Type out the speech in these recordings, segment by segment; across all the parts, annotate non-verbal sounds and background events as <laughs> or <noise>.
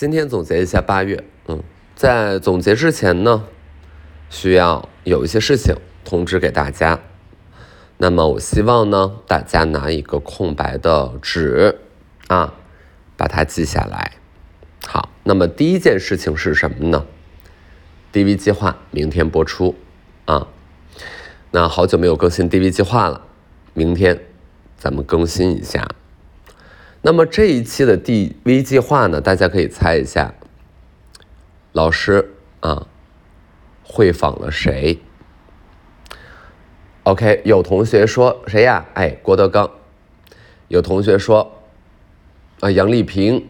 今天总结一下八月，嗯，在总结之前呢，需要有一些事情通知给大家。那么我希望呢，大家拿一个空白的纸啊，把它记下来。好，那么第一件事情是什么呢？DV 计划明天播出啊。那好久没有更新 DV 计划了，明天咱们更新一下。那么这一期的 DV 计划呢，大家可以猜一下，老师啊会访了谁？OK，有同学说谁呀？哎，郭德纲。有同学说啊，杨丽萍。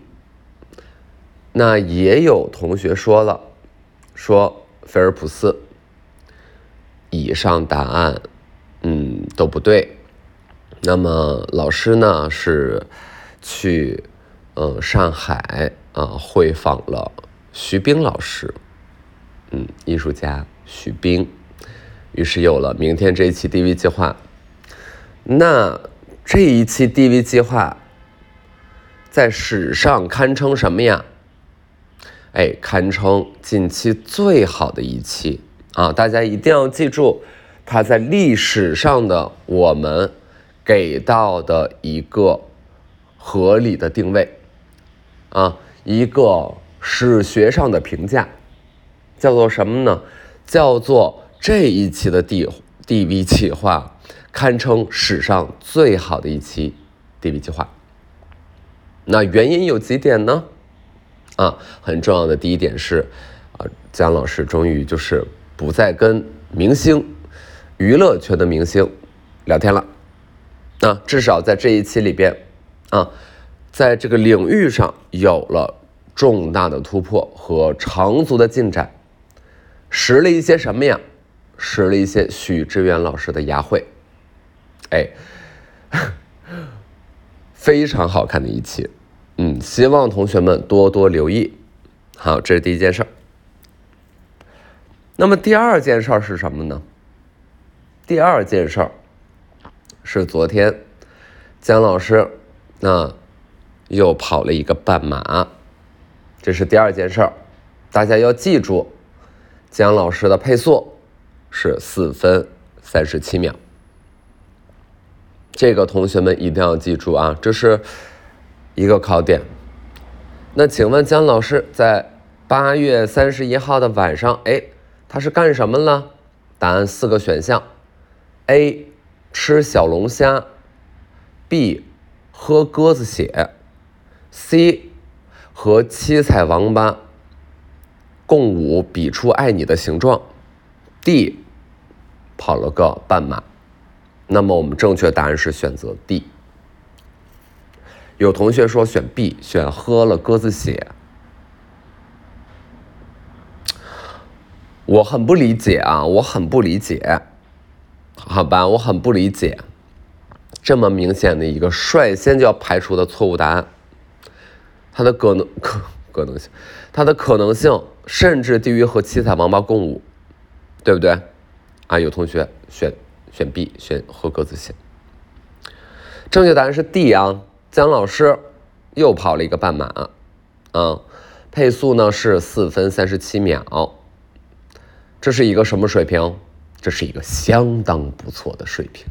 那也有同学说了，说菲尔普斯。以上答案，嗯，都不对。那么老师呢是？去，呃，上海啊，会访了徐冰老师，嗯，艺术家徐冰，于是有了明天这一期 DV 计划。那这一期 DV 计划在史上堪称什么呀？哎，堪称近期最好的一期啊！大家一定要记住，它在历史上的我们给到的一个。合理的定位，啊，一个史学上的评价，叫做什么呢？叫做这一期的 D DV 计划堪称史上最好的一期 DV 计划。那原因有几点呢？啊，很重要的第一点是，啊，姜老师终于就是不再跟明星、娱乐圈的明星聊天了，啊，至少在这一期里边。啊，在这个领域上有了重大的突破和长足的进展，识了一些什么呀？识了一些许志远老师的牙慧，哎，<laughs> 非常好看的一期，嗯，希望同学们多多留意。好，这是第一件事儿。那么第二件事儿是什么呢？第二件事儿是昨天姜老师。那又跑了一个半马，这是第二件事儿，大家要记住，姜老师的配速是四分三十七秒，这个同学们一定要记住啊，这是一个考点。那请问姜老师在八月三十一号的晚上，哎，他是干什么了？答案四个选项：A 吃小龙虾，B。喝鸽子血，C 和七彩王八共舞，比出爱你的形状，D 跑了个半马。那么我们正确答案是选择 D。有同学说选 B，选喝了鸽子血，我很不理解啊，我很不理解，好吧，我很不理解。这么明显的一个率先就要排除的错误答案，它的可能 <laughs> 可可能性，它的可能性甚至低于和七彩王八共舞，对不对？啊，有同学选选 B，选和格子写。正确答案是 D 啊，姜老师又跑了一个半马，啊，配速呢是四分三十七秒，这是一个什么水平？这是一个相当不错的水平。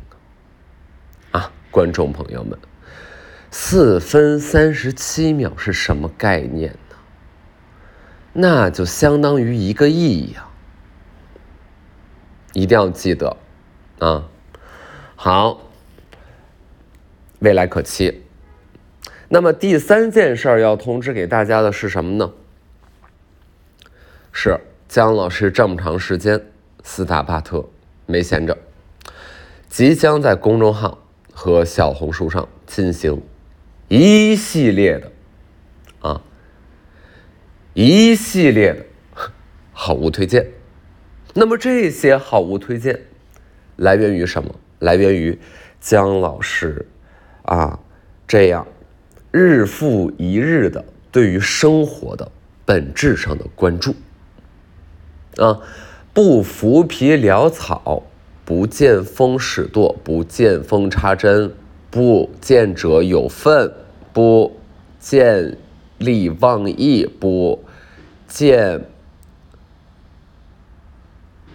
观众朋友们，四分三十七秒是什么概念呢？那就相当于一个亿呀！一定要记得啊！好，未来可期。那么第三件事儿要通知给大家的是什么呢？是姜老师这么长时间斯塔巴特没闲着，即将在公众号。和小红书上进行一系列的啊，一系列的好物推荐。那么这些好物推荐来源于什么？来源于姜老师啊这样日复一日的对于生活的本质上的关注啊，不浮皮潦草。不见风使舵，不见风插针，不见者有份，不见利忘义不见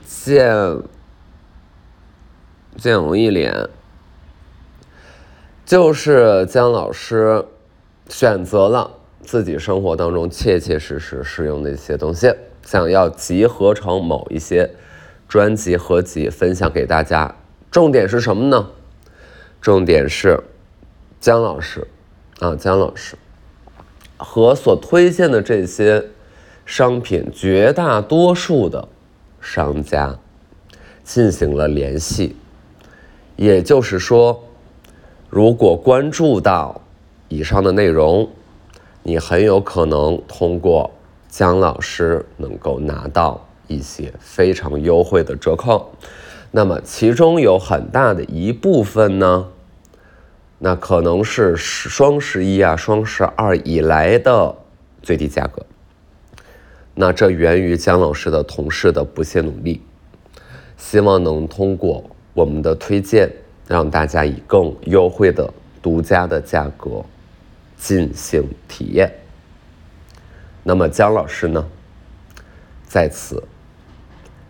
见见容一脸，就是姜老师选择了自己生活当中切切实实适用的一些东西，想要集合成某一些专辑合集分享给大家。重点是什么呢？重点是姜老师啊，姜老师。和所推荐的这些商品，绝大多数的商家进行了联系，也就是说，如果关注到以上的内容，你很有可能通过姜老师能够拿到一些非常优惠的折扣。那么，其中有很大的一部分呢。那可能是双十一啊、双十二以来的最低价格。那这源于姜老师的同事的不懈努力，希望能通过我们的推荐，让大家以更优惠的独家的价格进行体验。那么姜老师呢，在此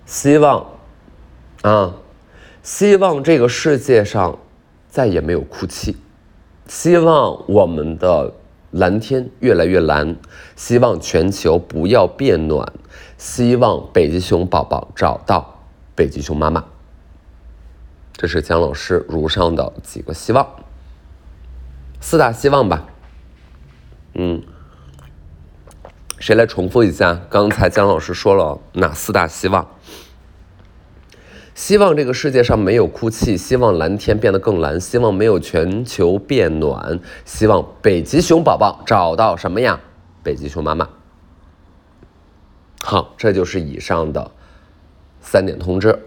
希望啊，希望这个世界上。再也没有哭泣，希望我们的蓝天越来越蓝，希望全球不要变暖，希望北极熊宝宝找到北极熊妈妈。这是姜老师如上的几个希望，四大希望吧。嗯，谁来重复一下？刚才姜老师说了哪四大希望？希望这个世界上没有哭泣，希望蓝天变得更蓝，希望没有全球变暖，希望北极熊宝宝找到什么呀？北极熊妈妈。好，这就是以上的三点通知。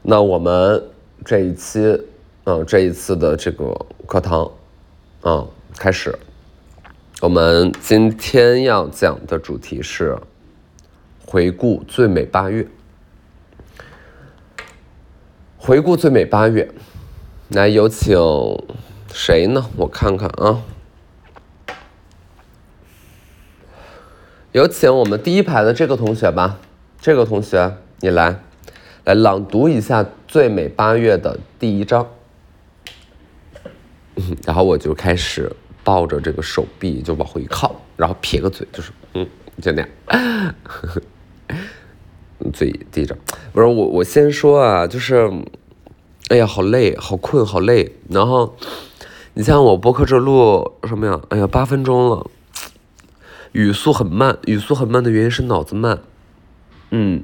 那我们这一期，嗯，这一次的这个课堂，啊，开始。我们今天要讲的主题是回顾最美八月。回顾最美八月，来有请谁呢？我看看啊，有请我们第一排的这个同学吧。这个同学，你来，来朗读一下最美八月的第一章。<laughs> 然后我就开始抱着这个手臂就往后一靠，然后撇个嘴，就是嗯，就那样。<laughs> 嘴低着，不是我，我先说啊，就是，哎呀，好累，好困，好累。然后，你像我播客这录什么呀？哎呀，八分钟了，语速很慢，语速很慢的原因是脑子慢。嗯，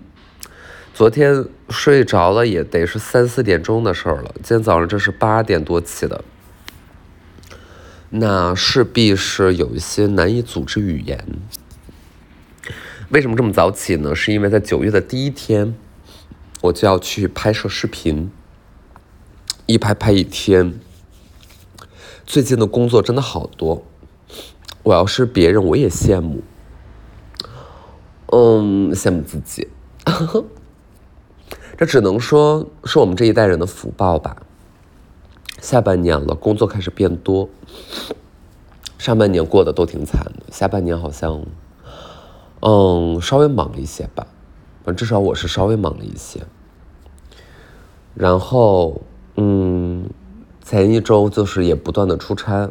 昨天睡着了也得是三四点钟的事儿了。今天早上这是八点多起的，那势必是有一些难以组织语言。为什么这么早起呢？是因为在九月的第一天，我就要去拍摄视频，一拍拍一天。最近的工作真的好多，我要是别人我也羡慕，嗯，羡慕自己。<laughs> 这只能说是我们这一代人的福报吧。下半年了，工作开始变多，上半年过得都挺惨的，下半年好像。嗯，稍微忙了一些吧，反正至少我是稍微忙了一些。然后，嗯，前一周就是也不断的出差，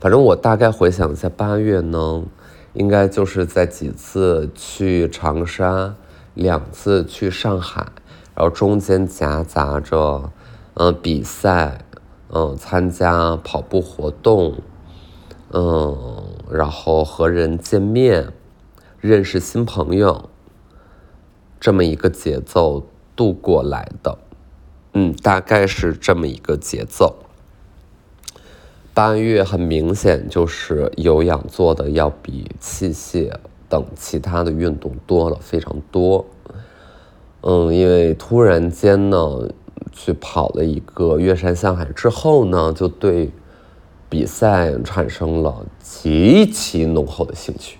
反正我大概回想一下，八月呢，应该就是在几次去长沙，两次去上海，然后中间夹杂着，嗯，比赛，嗯，参加跑步活动，嗯，然后和人见面。认识新朋友，这么一个节奏度过来的，嗯，大概是这么一个节奏。八月很明显就是有氧做的要比器械等其他的运动多了非常多，嗯，因为突然间呢去跑了一个月山向海之后呢，就对比赛产生了极其浓厚的兴趣。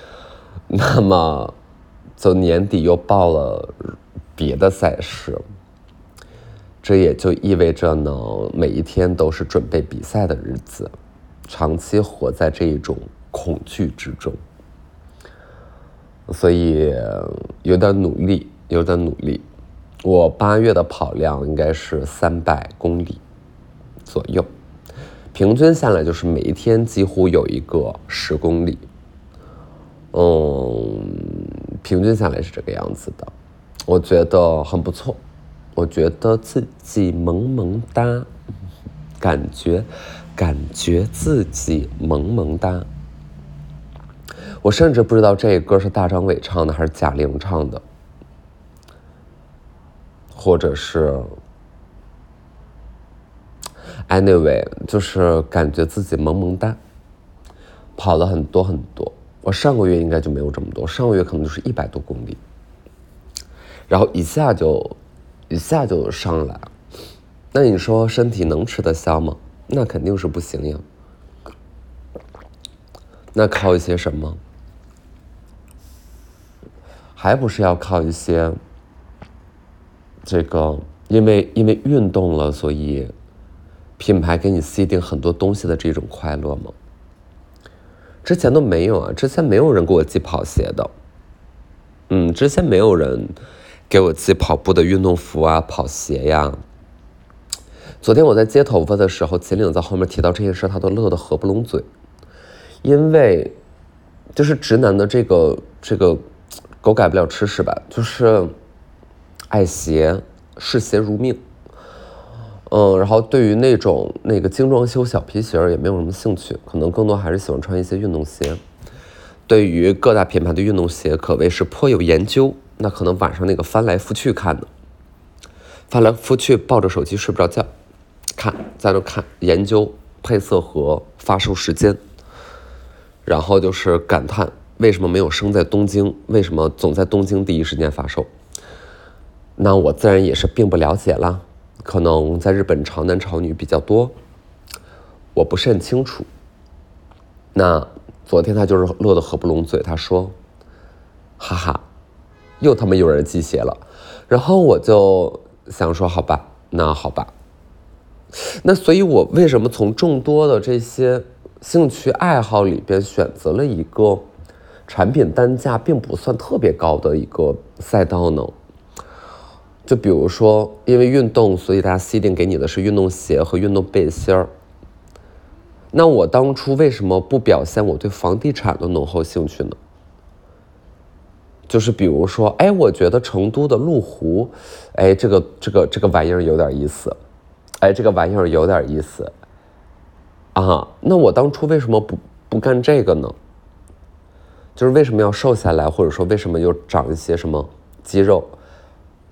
<laughs> 那么，就年底又报了别的赛事，这也就意味着呢，每一天都是准备比赛的日子，长期活在这一种恐惧之中，所以有点努力，有点努力。我八月的跑量应该是三百公里左右，平均下来就是每一天几乎有一个十公里。嗯，平均下来是这个样子的，我觉得很不错，我觉得自己萌萌哒，感觉感觉自己萌萌哒。我甚至不知道这歌是大张伟唱的还是贾玲唱的。或者是，anyway，就是感觉自己萌萌哒，跑了很多很多。我上个月应该就没有这么多，上个月可能就是一百多公里，然后一下就一下就上来。那你说身体能吃得消吗？那肯定是不行呀。那靠一些什么？还不是要靠一些。这个，因为因为运动了，所以品牌给你 C 定很多东西的这种快乐吗？之前都没有啊，之前没有人给我寄跑鞋的，嗯，之前没有人给我寄跑步的运动服啊、跑鞋呀。昨天我在接头发的时候，秦岭在后面提到这件事，他都乐得合不拢嘴，因为就是直男的这个这个狗改不了吃屎吧，就是。爱鞋，视鞋如命。嗯，然后对于那种那个精装修小皮鞋也没有什么兴趣，可能更多还是喜欢穿一些运动鞋。对于各大品牌的运动鞋，可谓是颇有研究。那可能晚上那个翻来覆去看的，翻来覆去抱着手机睡不着觉，看在那看研究配色和发售时间，然后就是感叹为什么没有生在东京，为什么总在东京第一时间发售。那我自然也是并不了解了，可能在日本潮男潮女比较多，我不是很清楚。那昨天他就是乐得合不拢嘴，他说：“哈哈，又他妈有人寄鞋了。”然后我就想说：“好吧，那好吧。”那所以，我为什么从众多的这些兴趣爱好里边选择了一个产品单价并不算特别高的一个赛道呢？就比如说，因为运动，所以大家 C 定给你的是运动鞋和运动背心儿。那我当初为什么不表现我对房地产的浓厚兴趣呢？就是比如说，哎，我觉得成都的麓湖，哎，这个这个这个玩意儿有点意思，哎，这个玩意儿有点意思，啊，那我当初为什么不不干这个呢？就是为什么要瘦下来，或者说为什么又长一些什么肌肉？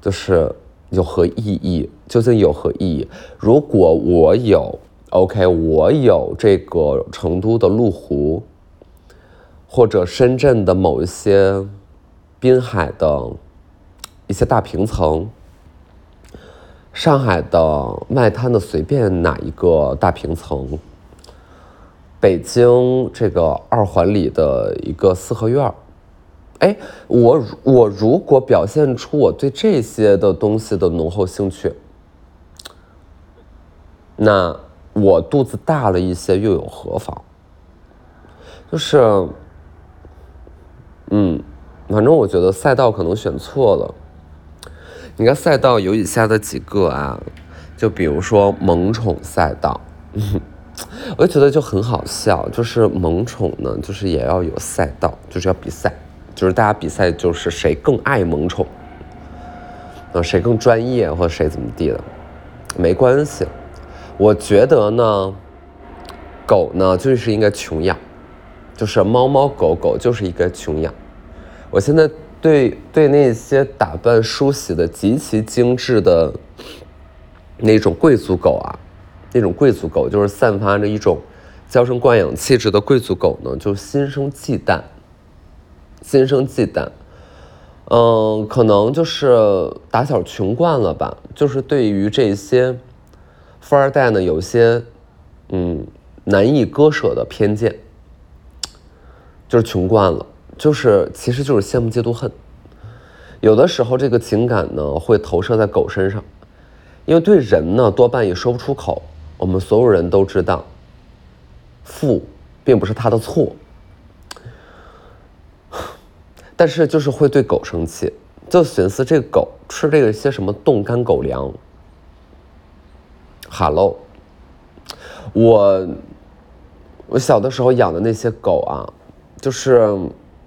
就是有何意义？究竟有何意义？如果我有，OK，我有这个成都的麓湖，或者深圳的某一些滨海的一些大平层，上海的外滩的随便哪一个大平层，北京这个二环里的一个四合院。哎，我我如果表现出我对这些的东西的浓厚兴趣，那我肚子大了一些又有何妨？就是，嗯，反正我觉得赛道可能选错了。你看赛道有以下的几个啊，就比如说萌宠赛道，<laughs> 我就觉得就很好笑，就是萌宠呢，就是也要有赛道，就是要比赛。就是大家比赛，就是谁更爱萌宠，啊，谁更专业或谁怎么地的，没关系。我觉得呢，狗呢就是应该穷养，就是猫猫狗狗就是应该穷养。我现在对对那些打扮梳洗的极其精致的那种贵族狗啊，那种贵族狗就是散发着一种娇生惯养气质的贵族狗呢，就心生忌惮。心生忌惮，嗯，可能就是打小穷惯了吧，就是对于这些富二代呢，有些嗯难以割舍的偏见，就是穷惯了，就是其实就是羡慕嫉妒恨，有的时候这个情感呢会投射在狗身上，因为对人呢多半也说不出口，我们所有人都知道，富，并不是他的错。但是就是会对狗生气，就寻思这狗吃这个些什么冻干狗粮。哈喽我我小的时候养的那些狗啊，就是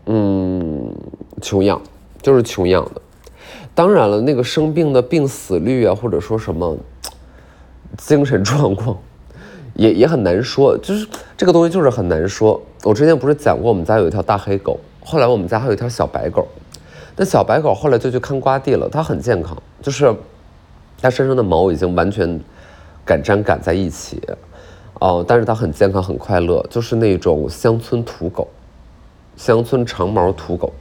嗯穷养，就是穷养的。当然了，那个生病的病死率啊，或者说什么精神状况，<laughs> 也也很难说。就是这个东西就是很难说。我之前不是讲过，我们家有一条大黑狗。后来我们家还有一条小白狗，那小白狗后来就去看瓜地了。它很健康，就是它身上的毛已经完全赶粘赶在一起，哦，但是它很健康很快乐，就是那种乡村土狗，乡村长毛土狗。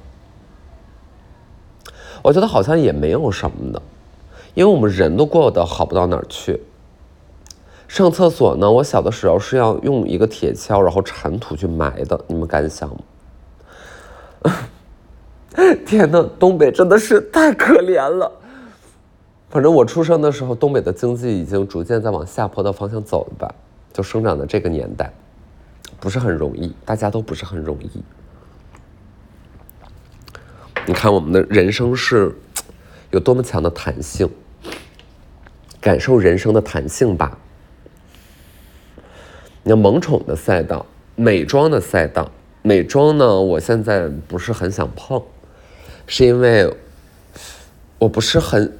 我觉得好像也没有什么的，因为我们人都过得好不到哪儿去。上厕所呢，我小的时候是要用一个铁锹，然后铲土去埋的，你们敢想吗？<laughs> 天呐，东北真的是太可怜了。反正我出生的时候，东北的经济已经逐渐在往下坡的方向走了吧？就生长的这个年代，不是很容易，大家都不是很容易。你看，我们的人生是有多么强的弹性，感受人生的弹性吧。你要萌宠的赛道，美妆的赛道。美妆呢，我现在不是很想碰，是因为我不是很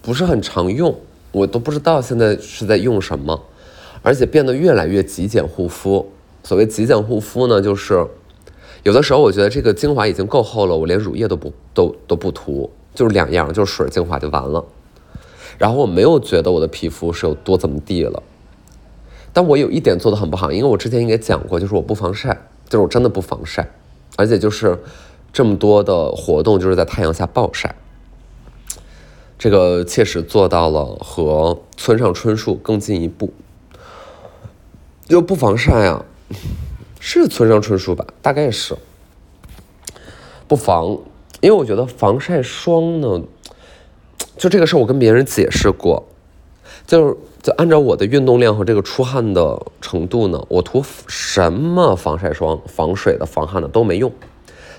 不是很常用，我都不知道现在是在用什么，而且变得越来越极简护肤。所谓极简护肤呢，就是有的时候我觉得这个精华已经够厚了，我连乳液都不都都不涂，就是两样，就是水精华就完了。然后我没有觉得我的皮肤是有多怎么地了，但我有一点做的很不好，因为我之前应该讲过，就是我不防晒。就是我真的不防晒，而且就是这么多的活动就是在太阳下暴晒，这个切实做到了和村上春树更进一步。就不防晒啊，是村上春树吧？大概是不防，因为我觉得防晒霜呢，就这个事儿我跟别人解释过，就是。就按照我的运动量和这个出汗的程度呢，我涂什么防晒霜、防水的、防汗的都没用，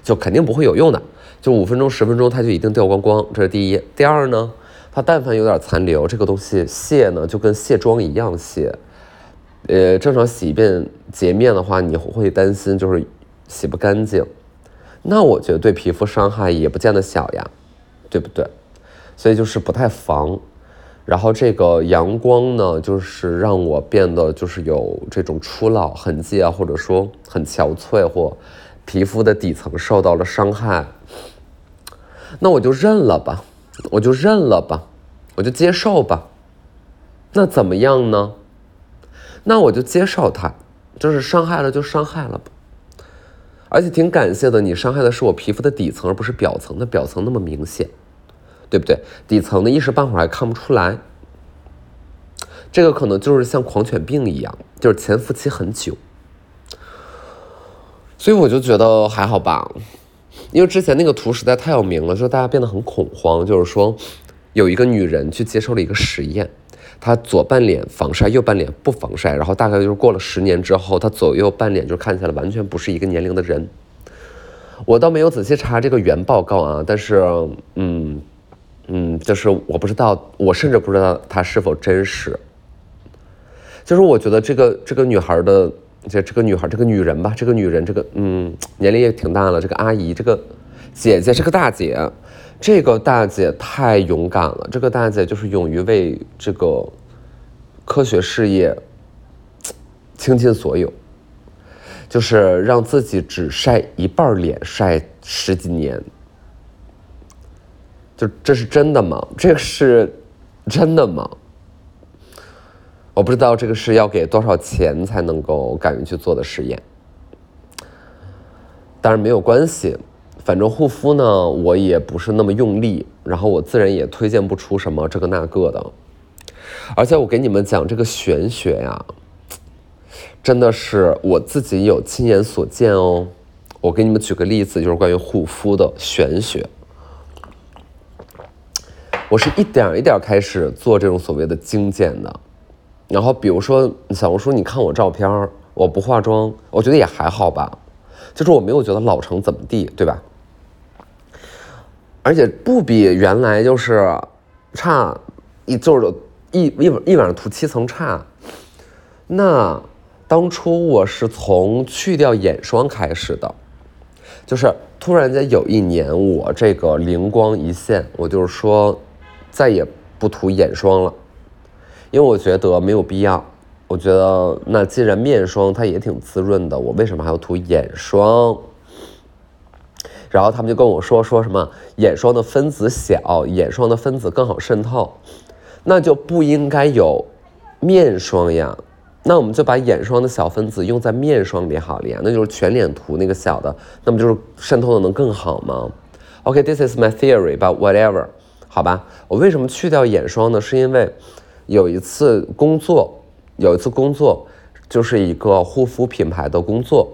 就肯定不会有用的。就五分钟、十分钟，它就一定掉光光，这是第一。第二呢，它但凡有点残留，这个东西卸呢就跟卸妆一样卸。呃，正常洗一遍洁面的话，你会担心就是洗不干净。那我觉得对皮肤伤害也不见得小呀，对不对？所以就是不太防。然后这个阳光呢，就是让我变得就是有这种初老痕迹啊，或者说很憔悴或皮肤的底层受到了伤害，那我就认了吧，我就认了吧，我就接受吧。那怎么样呢？那我就接受它，就是伤害了就伤害了吧。而且挺感谢的，你伤害的是我皮肤的底层，而不是表层的，表层那么明显。对不对？底层的一时半会儿还看不出来，这个可能就是像狂犬病一样，就是潜伏期很久，所以我就觉得还好吧，因为之前那个图实在太有名了，就大家变得很恐慌。就是说，有一个女人去接受了一个实验，她左半脸防晒，右半脸不防晒，然后大概就是过了十年之后，她左右半脸就看起来完全不是一个年龄的人。我倒没有仔细查这个原报告啊，但是嗯。嗯，就是我不知道，我甚至不知道她是否真实。就是我觉得这个这个女孩的，这这个女孩这个女人吧，这个女人这个嗯，年龄也挺大了。这个阿姨，这个姐姐，这个大姐，这个大姐太勇敢了。这个大姐就是勇于为这个科学事业倾尽所有，就是让自己只晒一半脸，晒十几年。就这是真的吗？这个是真的吗？我不知道这个是要给多少钱才能够敢于去做的实验。当然没有关系，反正护肤呢，我也不是那么用力，然后我自然也推荐不出什么这个那个的。而且我给你们讲这个玄学呀，真的是我自己有亲眼所见哦。我给你们举个例子，就是关于护肤的玄学。我是一点一点开始做这种所谓的精简的，然后比如说小红书，你看我照片，我不化妆，我觉得也还好吧，就是我没有觉得老成怎么地，对吧？而且不比原来就是差一就是一一一晚上涂七层差。那当初我是从去掉眼霜开始的，就是突然间有一年我这个灵光一现，我就是说再也不涂眼霜了，因为我觉得没有必要。我觉得那既然面霜它也挺滋润的，我为什么还要涂眼霜？然后他们就跟我说说什么眼霜的分子小，眼霜的分子更好渗透，那就不应该有面霜呀。那我们就把眼霜的小分子用在面霜里好了呀，那就是全脸涂那个小的，那不就是渗透的能更好吗？OK，this is my theory，but whatever，好吧。我为什么去掉眼霜呢？是因为有一次工作。有一次工作，就是一个护肤品牌的工作，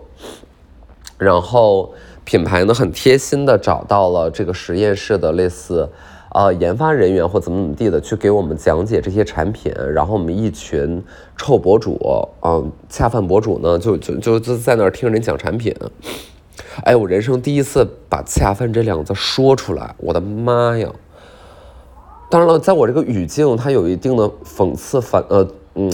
然后品牌呢很贴心的找到了这个实验室的类似，呃研发人员或怎么怎么地的去给我们讲解这些产品，然后我们一群臭博主，嗯恰饭博主呢就就就就在那儿听人讲产品，哎我人生第一次把恰饭这两个字说出来，我的妈呀！当然了，在我这个语境，它有一定的讽刺反呃。嗯，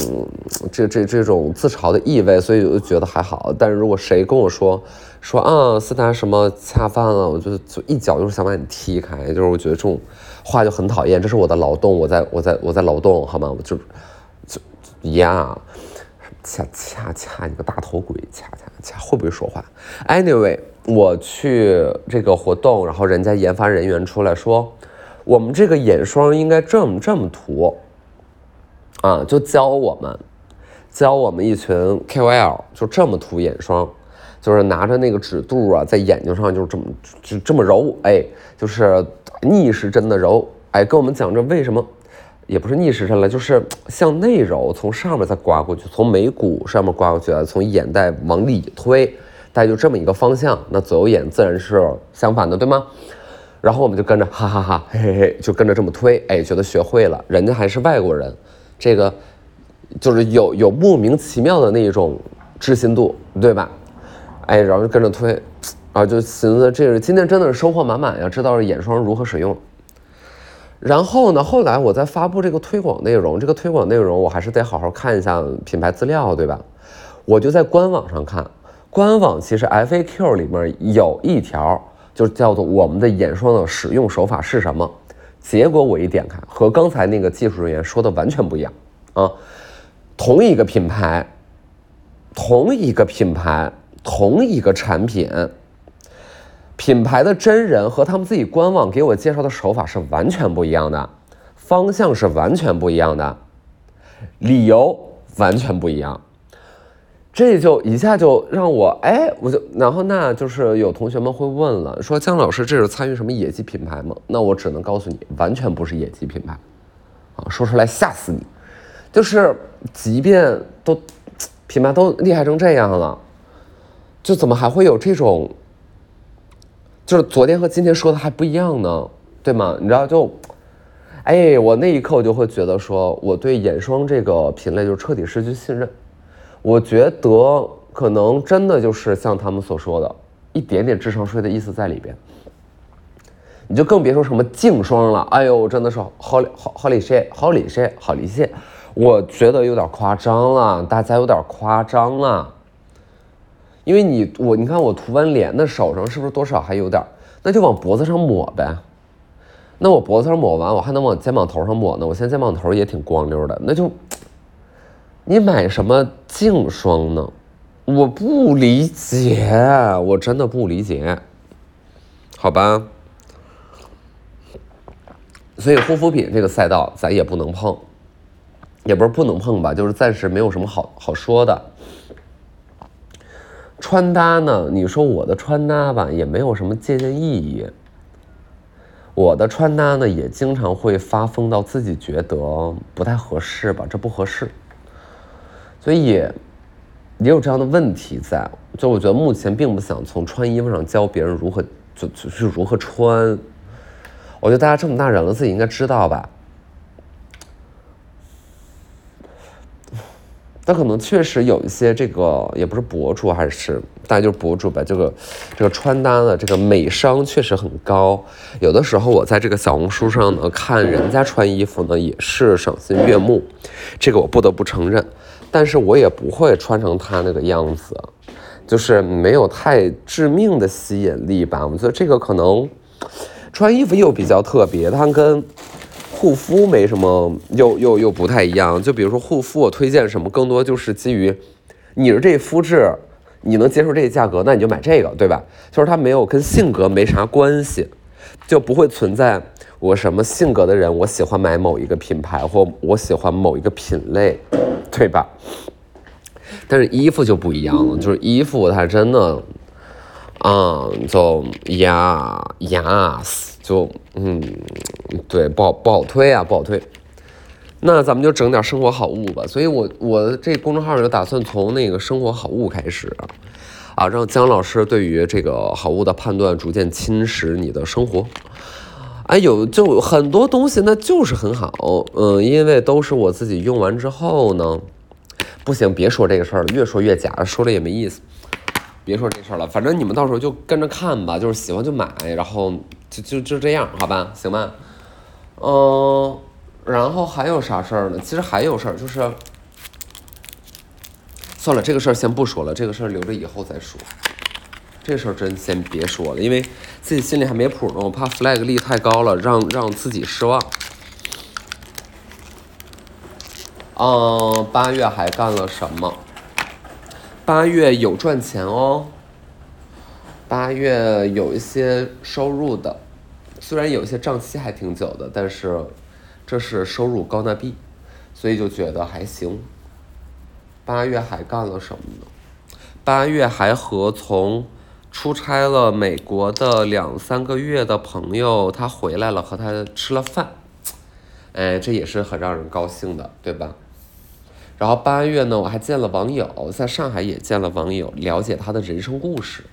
这这这种自嘲的意味，所以我就觉得还好。但是如果谁跟我说说啊，斯达什么恰饭了，我就就一脚就是想把你踢开。就是我觉得这种话就很讨厌。这是我的劳动，我在我在我在劳动，好吗？我就就呀，恰恰恰你个大头鬼，恰恰恰会不会说话？Anyway，我去这个活动，然后人家研发人员出来说，我们这个眼霜应该这么这么涂。啊，就教我们，教我们一群 KOL 就这么涂眼霜，就是拿着那个指肚啊，在眼睛上就这么就这么揉，哎，就是逆时针的揉，哎，跟我们讲这为什么，也不是逆时针了，就是向内揉，从上面再刮过去，从眉骨上面刮过去，从眼袋往里推，大概就这么一个方向，那左右眼自然是相反的，对吗？然后我们就跟着哈哈哈，嘿嘿嘿，就跟着这么推，哎，觉得学会了，人家还是外国人。这个就是有有莫名其妙的那一种知心度，对吧？哎，然后就跟着推，啊，就寻思这个今天真的是收获满满呀，知道了眼霜如何使用。然后呢，后来我在发布这个推广内容，这个推广内容我还是得好好看一下品牌资料，对吧？我就在官网上看，官网其实 FAQ 里面有一条，就叫做我们的眼霜的使用手法是什么。结果我一点开，和刚才那个技术人员说的完全不一样啊！同一个品牌，同一个品牌，同一个产品，品牌的真人和他们自己官网给我介绍的手法是完全不一样的，方向是完全不一样的，理由完全不一样。这就一下就让我哎，我就然后那就是有同学们会问了，说姜老师这是参与什么野鸡品牌吗？那我只能告诉你，完全不是野鸡品牌，啊，说出来吓死你。就是即便都品牌都厉害成这样了，就怎么还会有这种，就是昨天和今天说的还不一样呢？对吗？你知道就，哎，我那一刻我就会觉得说，我对眼霜这个品类就彻底失去信任。我觉得可能真的就是像他们所说的，一点点智商税的意思在里边。你就更别说什么净霜了，哎呦，真的是好好好理些，好理些，好理些。我觉得有点夸张了，大家有点夸张了。因为你我你看我涂完脸，那手上是不是多少还有点？那就往脖子上抹呗。那我脖子上抹完，我还能往肩膀头上抹呢。我现在肩膀头也挺光溜的，那就。你买什么净霜呢？我不理解，我真的不理解。好吧，所以护肤品这个赛道咱也不能碰，也不是不能碰吧，就是暂时没有什么好好说的。穿搭呢？你说我的穿搭吧，也没有什么借鉴意义。我的穿搭呢，也经常会发疯到自己觉得不太合适吧，这不合适。所以也有这样的问题在，就我觉得目前并不想从穿衣服上教别人如何就就是如何穿。我觉得大家这么大人了，自己应该知道吧。但可能确实有一些这个也不是博主，还是大家就是博主吧。这个这个穿搭的这个美商确实很高。有的时候我在这个小红书上呢看人家穿衣服呢也是赏心悦目，这个我不得不承认。但是我也不会穿成他那个样子，就是没有太致命的吸引力吧。我觉得这个可能穿衣服又比较特别，它跟。护肤没什么，又又又不太一样。就比如说护肤，我推荐什么，更多就是基于你是这肤质，你能接受这个价格，那你就买这个，对吧？就是它没有跟性格没啥关系，就不会存在我什么性格的人，我喜欢买某一个品牌或我喜欢某一个品类，对吧？但是衣服就不一样了，就是衣服它真的，啊，就呀呀。就嗯，对，不好不好推啊，不好推。那咱们就整点生活好物吧。所以我我这公众号就打算从那个生活好物开始，啊，让姜老师对于这个好物的判断逐渐侵蚀你的生活。哎，有就很多东西那就是很好，嗯，因为都是我自己用完之后呢，不行，别说这个事儿了，越说越假，说了也没意思。别说这事儿了，反正你们到时候就跟着看吧，就是喜欢就买，然后就就就这样，好吧，行吧，嗯，然后还有啥事儿呢？其实还有事儿，就是算了，这个事儿先不说了，这个事儿留着以后再说。这事儿真先别说了，因为自己心里还没谱呢，我怕 flag 立太高了，让让自己失望。嗯，八月还干了什么？八月有赚钱哦，八月有一些收入的，虽然有一些账期还挺久的，但是这是收入高那币，所以就觉得还行。八月还干了什么呢？八月还和从出差了美国的两三个月的朋友他回来了，和他吃了饭，哎，这也是很让人高兴的，对吧？然后八月呢，我还见了网友，在上海也见了网友，了解他的人生故事，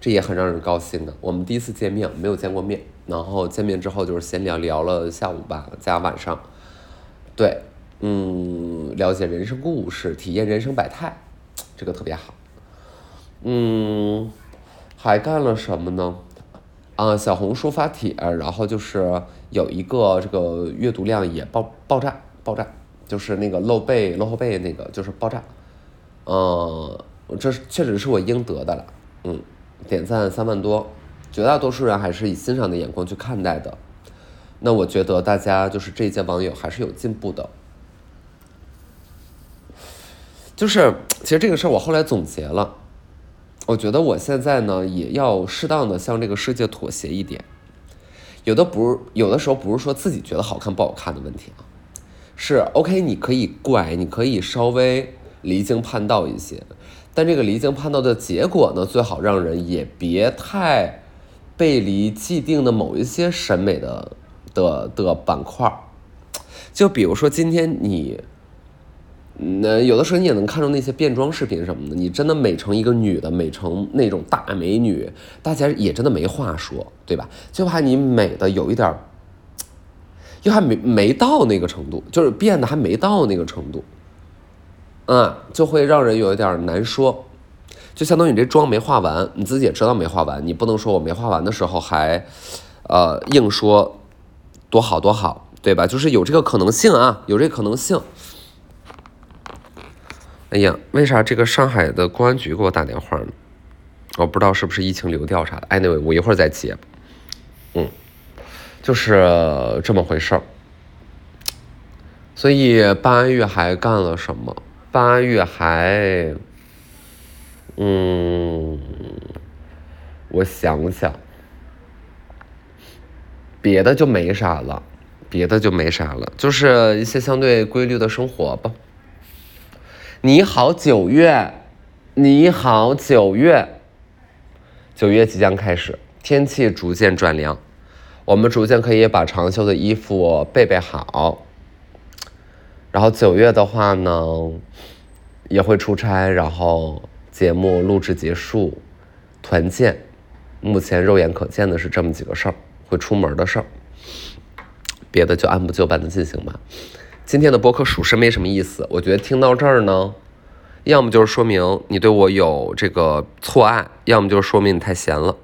这也很让人高兴的。我们第一次见面，没有见过面，然后见面之后就是闲聊，聊了下午吧，加晚上，对，嗯，了解人生故事，体验人生百态，这个特别好。嗯，还干了什么呢？啊，小红书发帖，然后就是有一个这个阅读量也爆爆炸，爆炸。就是那个露背露后背那个就是爆炸，嗯，这确实是我应得的了，嗯，点赞三万多，绝大多数人还是以欣赏的眼光去看待的，那我觉得大家就是这一届网友还是有进步的，就是其实这个事儿我后来总结了，我觉得我现在呢也要适当的向这个世界妥协一点，有的不是有的时候不是说自己觉得好看不好看的问题啊。是 OK，你可以怪，你可以稍微离经叛道一些，但这个离经叛道的结果呢，最好让人也别太背离既定的某一些审美的的的板块儿就比如说今天你，那有的时候你也能看到那些变装视频什么的，你真的美成一个女的，美成那种大美女，大家也真的没话说，对吧？就怕你美的有一点。又还没没到那个程度，就是变得还没到那个程度，嗯，就会让人有一点难说，就相当于你这妆没化完，你自己也知道没化完，你不能说我没化完的时候还，呃，硬说多好多好，对吧？就是有这个可能性啊，有这个可能性。哎呀，为啥这个上海的公安局给我打电话呢？我不知道是不是疫情流调啥的。Anyway，我一会儿再接，嗯。就是这么回事儿，所以八月还干了什么？八月还，嗯，我想想，别的就没啥了，别的就没啥了，就是一些相对规律的生活吧。你好，九月，你好，九月，九月即将开始，天气逐渐转凉。我们逐渐可以把长袖的衣服备备好，然后九月的话呢，也会出差，然后节目录制结束，团建，目前肉眼可见的是这么几个事儿，会出门的事儿，别的就按部就班的进行吧。今天的播客属实没什么意思。我觉得听到这儿呢，要么就是说明你对我有这个错爱，要么就是说明你太闲了。